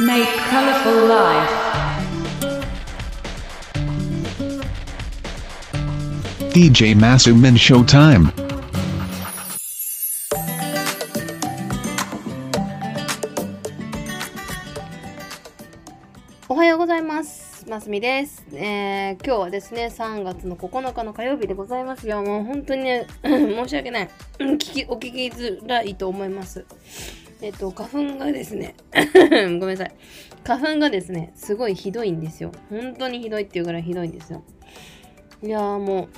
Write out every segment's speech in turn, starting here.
Make colorful life. DJ Masumin Showtime. おはようございます。ますみです、えー今日はですね、3月の9日の火曜日でございますよ。もう本当にね、申し訳ない。うん聞き、お聞きづらいと思います。えっと、花粉がですね、ごめんなさい。花粉がですね、すごいひどいんですよ。本当にひどいっていうぐらいひどいんですよ。いやーも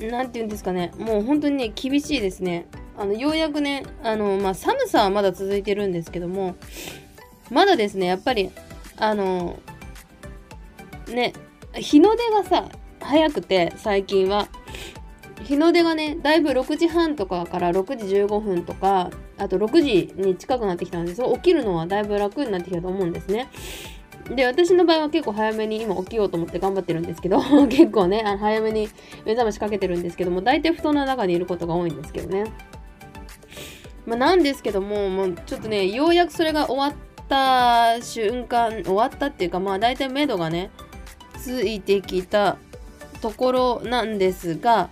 う、なんて言うんですかね、もう本当にね、厳しいですね。あの、ようやくね、あの、まあ、寒さはまだ続いてるんですけども、まだですね、やっぱり、あの、ね、日の出がさ、早くて、最近は。日の出がね、だいぶ6時半とかから6時15分とか、あと6時に近くなってきたので、そう起きるのはだいぶ楽になってきたと思うんですね。で、私の場合は結構早めに今起きようと思って頑張ってるんですけど、結構ね、あの早めに目覚ましかけてるんですけども、大体布団の中にいることが多いんですけどね。まあ、なんですけども、もうちょっとね、ようやくそれが終わった瞬間、終わったっていうか、まあ大体目処がね、ついてきたところなんですが、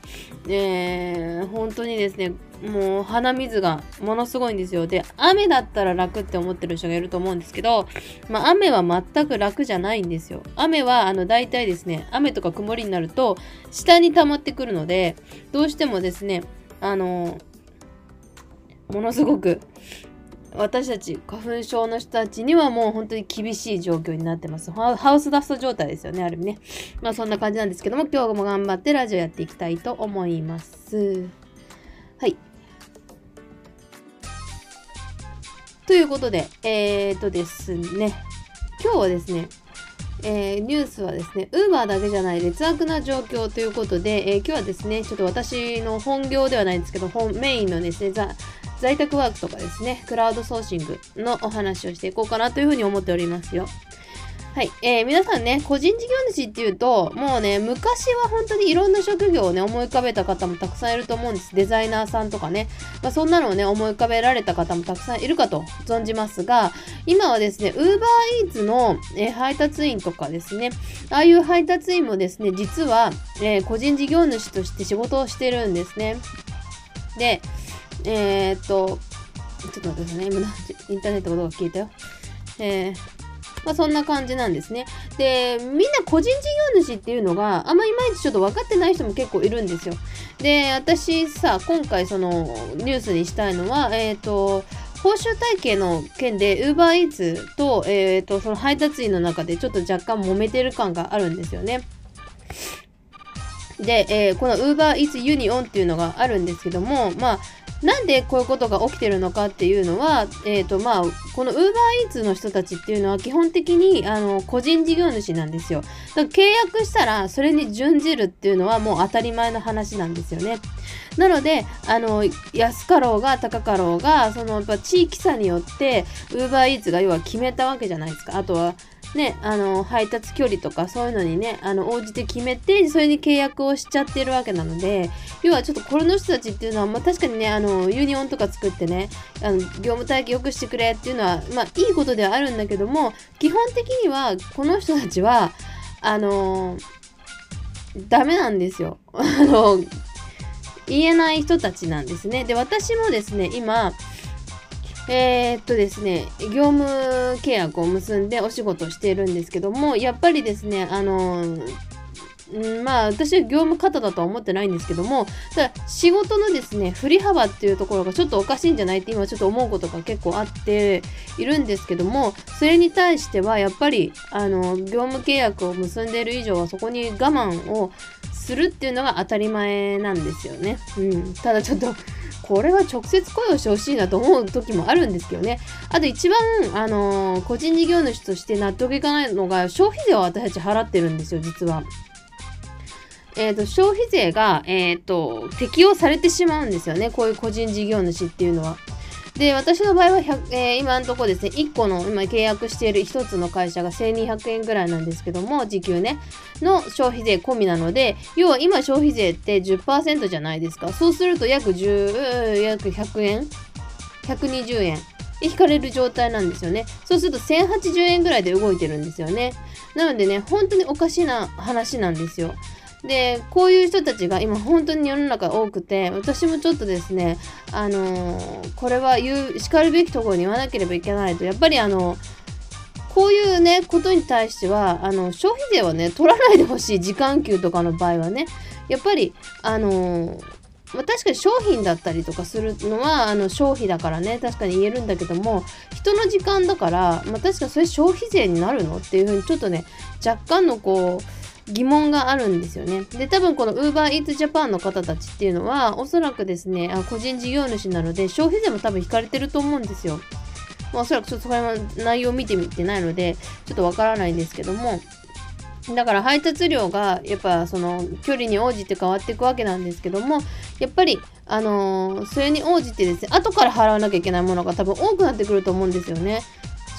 えー本当にですね、もう鼻水がものすごいんですよ。で、雨だったら楽って思ってる人がいると思うんですけど、まあ雨は全く楽じゃないんですよ。雨はあの大体ですね、雨とか曇りになると下に溜まってくるので、どうしてもですね、あのものすごく私たち花粉症の人たちにはもう本当に厳しい状況になってます。ハウスダスト状態ですよね、ある意味ね。まあそんな感じなんですけども、今日も頑張ってラジオやっていきたいと思います。はい。ということで、えー、とですね、今日はですね、えーニュースはですね、ウーバーだけじゃない劣悪な状況ということで、えー今日はですね、ちょっと私の本業ではないんですけど、本メインのですね、ざ在宅ワークとかですね、クラウドソーシングのお話をしていこうかなというふうに思っておりますよ。はい。えー皆さんね、個人事業主っていうと、もうね、昔は本当にいろんな職業をね、思い浮かべた方もたくさんいると思うんです。デザイナーさんとかね。まあ、そんなのをね、思い浮かべられた方もたくさんいるかと存じますが、今はですね、ウーバーイーツの、えー配達員とかですね、ああいう配達員もですね、実は、えー個人事業主として仕事をしてるんですね。で、えーっと、ちょっと待ってくださいね。今、インターネットがどうか聞いたよ。えーまあ、そんな感じなんですね。で、みんな個人事業主っていうのがあんまいまいちちょっと分かってない人も結構いるんですよ。で、私さ、今回そのニュースにしたいのは、えっ、と、報酬体系の件で UberEats と,、えー、とその配達員の中でちょっと若干揉めてる感があるんですよね。で、えーこの UberEats ユニオンっていうのがあるんですけども、まあ、なんでこういうことが起きてるのかっていうのは、えーとまあ、この UberEats の人たちっていうのは基本的にあの個人事業主なんですよ。だから契約したらそれに準じるっていうのはもう当たり前の話なんですよね。なのであの安かろうが高かろうがそのやっぱ地域差によって UberEats が要は決めたわけじゃないですか。あとはね、あの配達距離とかそういうのにねあの応じて決めてそれに契約をしちゃってるわけなので要はちょっとこれの人たちっていうのは、まあ、確かにねあのユニオンとか作ってねあの業務体系良くしてくれっていうのは、まあ、いいことではあるんだけども基本的にはこの人たちはあのダメなんですよ。あの言えない人たちなんですね。で私もですね今えー、っとですね、業務契約を結んでお仕事をしているんですけども、やっぱりですね、あのまあ私は業務過多だとは思ってないんですけども、ただ仕事のですね、振り幅っていうところがちょっとおかしいんじゃないって今ちょっと思うことが結構あっているんですけども、それに対してはやっぱり、あの、業務契約を結んでいる以上はそこに我慢をするっていうのが当たり前なんですよね。うん。ただちょっと、これは直接声をしてほしいなと思う時もあるんですけどね。あと一番、あのー個人事業主として納得いかないのが、消費税を私たち払ってるんですよ、実は。えー、と消費税が、えー、と適用されてしまうんですよねこういう個人事業主っていうのは。で私の場合は、えー今のところですね1個の今契約している1つの会社が1200円ぐらいなんですけども時給ねの消費税込みなので要は今消費税って10%じゃないですかそうすると約10約100円120円引かれる状態なんですよね。そうすると1080円ぐらいで動いてるんですよね。なのでね、本当におかしな話なんですよ。で、こういう人たちが今本当に世の中多くて、私もちょっとですね、あのーこれは言う、叱るべきところに言わなければいけないと、やっぱりあのこういうね、ことに対しては、あの、消費税はね、取らないでほしい。時間給とかの場合はね。やっぱり、あのーまあ、確かに商品だったりとかするのはあの消費だからね確かに言えるんだけども人の時間だから、まあ、確かそれ消費税になるの？っていうふうにちょっとね若干のこう疑問があるんですよね。で多分この UberEatsJapan の方たちっていうのはおそらくですねあ個人事業主なので消費税も多分引かれてると思うんですよ。まあ、おそらくちょっとそれは内容を見てみてないのでちょっとわからないんですけどもだから配達料がやっぱその距離に応じて変わっていくわけなんですけどもやっぱりあのーそれに応じてですね後から払わなきゃいけないものが多分多くなってくると思うんですよね。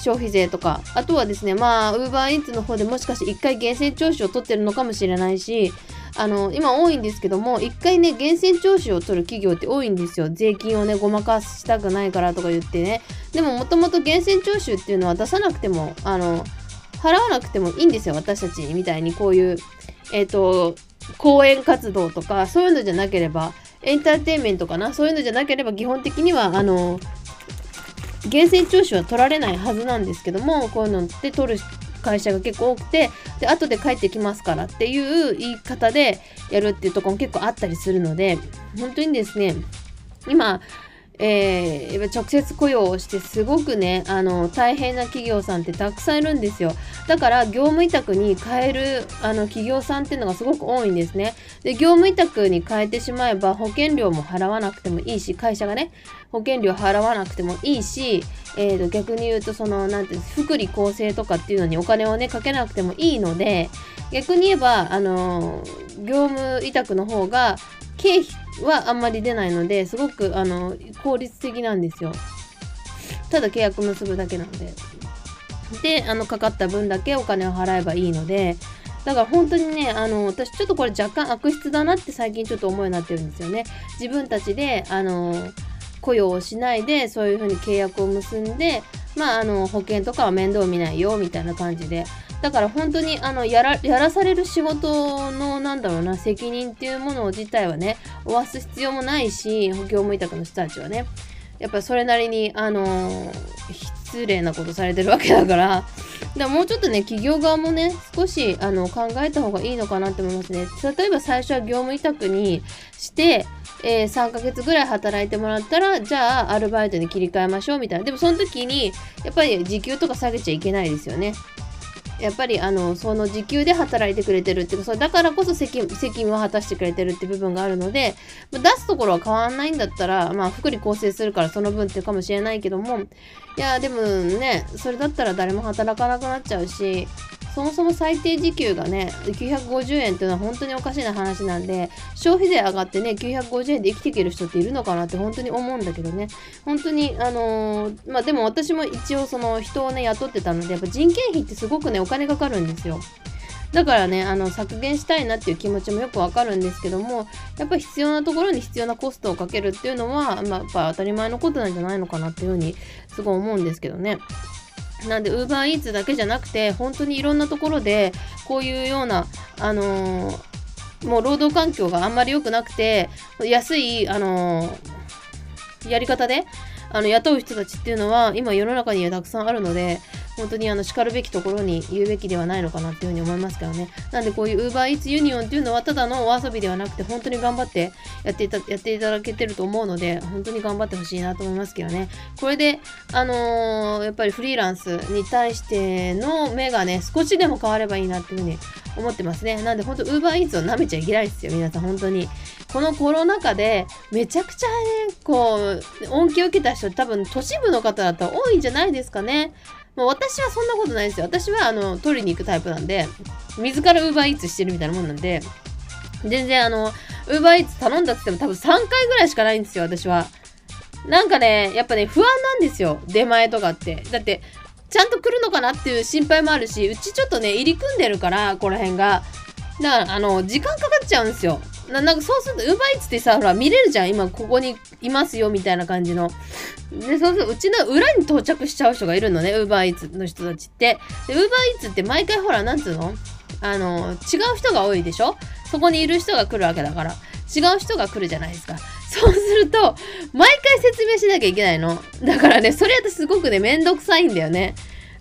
消費税とかあとはですねまあ UberEats の方でもしかして1回源泉徴収を取ってるのかもしれないしあの今多いんですけども1回ね源泉徴収を取る企業って多いんですよ。税金をねごまかしたくないからとか言ってね。でももともと源泉徴収っていうのは出さなくてもあの払わなくてもいいんですよ私たちみたいにこういうえっ、と講演活動とかそういうのじゃなければエンターテインメントかな？そういうのじゃなければ基本的にはあの源泉徴収は取られないはずなんですけどもこういうのって取る会社が結構多くてで後で帰ってきますからっていう言い方でやるっていうとこも結構あったりするので本当にですね今えー直接雇用をしてすごくねあの大変な企業さんってたくさんいるんですよ。だから業務委託に変えるあの企業さんっていうのがすごく多いんですね。で業務委託に変えてしまえば保険料も払わなくてもいいし会社がね保険料払わなくてもいいし、えーと逆に言うとそのなんていうんです福利厚生とかっていうのにお金をねかけなくてもいいので逆に言えばあの業務委託の方が経費はあんまり出ないのですごくあの効率的なんですよ。ただ契約結ぶだけなので。であのかかった分だけお金を払えばいいので。だから本当にねあの私ちょっとこれ若干悪質だなって最近ちょっと思うようになってるんですよね。自分たちであの雇用をしないでそういうふうに契約を結んでまああの保険とかは面倒見ないよみたいな感じで。だから本当にあのやらやらされる仕事のなんだろうな責任っていうもの自体はね負わす必要もないし業務委託の人たちはね。やっぱそれなりにあの失礼なことされてるわけだから。だもうちょっとね企業側もね少しあの考えた方がいいのかなって思いますね。例えば最初は業務委託にしてえー3ヶ月ぐらい働いてもらったらじゃあアルバイトに切り替えましょうみたいな。でもその時にやっぱり時給とか下げちゃいけないですよね。やっぱりあのその時給で働いてくれてるっていうかそれだからこそ責務責務を果たしてくれてるって部分があるのでまあ出すところは変わんないんだったらまあ福利厚生するからその分ってかもしれないけどもいやでもねそれだったら誰も働かなくなっちゃうしそもそも最低時給がね950円っていうのは本当におかしな話なんで消費税上がってね950円で生きていける人っているのかなって本当に思うんだけどね本当にあのーまあでも私も一応その人をね雇ってたのでやっぱ人件費ってすごくねお金かかるんですよだからねあの削減したいなっていう気持ちもよくわかるんですけどもやっぱり必要なところに必要なコストをかけるっていうのは、まあ、やっぱ当たり前のことなんじゃないのかなっていうふうにすごい思うんですけどね。なんでウーバーイーツだけじゃなくて本当にいろんなところでこういうようなあのーもう労働環境があんまり良くなくて安いあのーやり方であの雇う人たちっていうのは今世の中にはたくさんあるので本当にあの叱るべきところに言うべきではないのかなっていうふうに思いますけどね。なんでこういう UberEats ユニオンっていうのはただのお遊びではなくて本当に頑張ってやっていたやっていただけてると思うので本当に頑張ってほしいなと思いますけどね。これであのーやっぱりフリーランスに対しての目がね少しでも変わればいいなっていうふうに思ってますね。なんで本当 UberEats を舐めちゃいけないですよ皆さん本当に。このコロナ禍でめちゃくちゃねこう恩恵を受けた人多分都市部の方だったら多いんじゃないですかね。まあ、私はそんなことないですよ。私はあの取りに行くタイプなんで、自ら UberEats してるみたいなもんなんで、全然あの、UberEats 頼んだって言っても多分3回ぐらいしかないんですよ、私は。なんかね、やっぱね、不安なんですよ、出前とかって。だって、ちゃんと来るのかなっていう心配もあるし、うちちょっとね、入り組んでるから、この辺が。だから、あの、時間かかっちゃうんですよ。ななんかそうすると UberEats ってさほら見れるじゃん。今ここにいますよみたいな感じの。でそうするとうちの裏に到着しちゃう人がいるのね UberEats の人たちって。で UberEats って毎回ほらなんつうの？あの違う人が多いでしょ？そこにいる人が来るわけだから。違う人が来るじゃないですか。そうすると毎回説明しなきゃいけないの。だからねそれ私すごくねめんどくさいんだよね。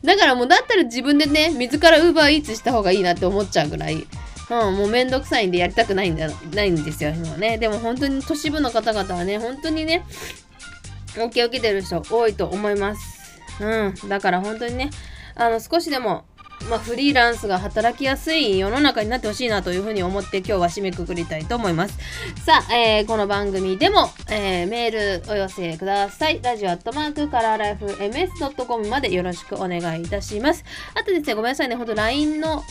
だからもうだったら自分でね自ら UberEats した方がいいなって思っちゃうぐらい。うん、もうめんどくさいんでやりたくないんだないんですよ、今ね。でも本当に都市部の方々はね、本当にね、恩恵を受けてる人多いと思います。うん、だから本当にね、あの、少しでも、まあ、フリーランスが働きやすい世の中になってほしいなというふうに思って今日は締めくくりたいと思います。さあ、えーこの番組でも、えーメールお寄せください。ラジオアットマークカラーライフ MS.com までよろしくお願いいたします。あとですね、ごめんなさいね、ほんと LINE の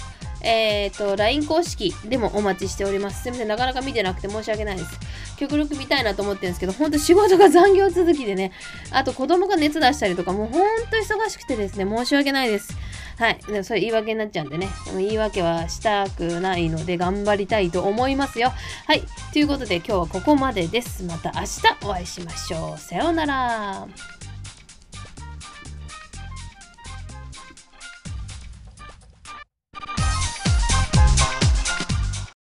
えっ、と、LINE 公式でもお待ちしております。すみません、なかなか見てなくて申し訳ないです。極力見たいなと思ってるんですけど、本当仕事が残業続きでね、あと子供が熱出したりとか、もう本当忙しくてですね、申し訳ないです。はい。でもそれ言い訳になっちゃうんでね、でも言い訳はしたくないので頑張りたいと思いますよ。はい。ということで今日はここまでです。また明日お会いしましょう。さようなら。